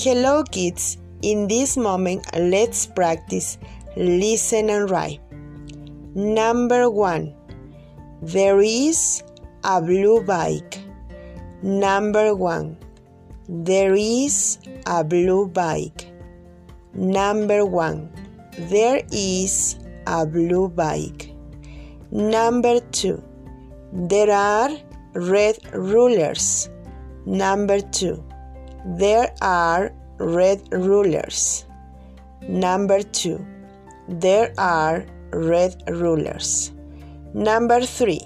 Hello, kids. In this moment, let's practice listen and write. Number one, there is a blue bike. Number one, there is a blue bike. Number one, there is a blue bike. Number two, there are red rulers. Number two, there are red rulers. Number two, there are red rulers. Number three,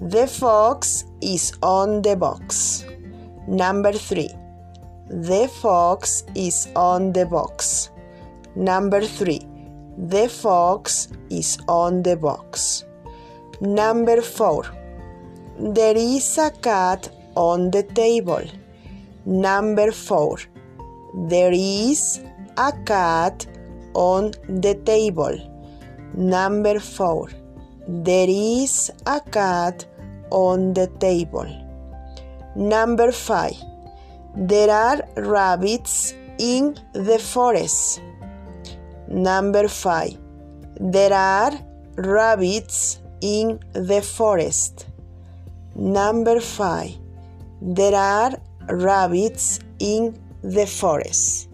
the fox is on the box. Number three, the fox is on the box. Number three, the fox is on the box. Number four, there is a cat on the table. Number four, there is a cat on the table. Number four, there is a cat on the table. Number five, there are rabbits in the forest. Number five, there are rabbits in the forest. Number five, there are rabbits in the forest.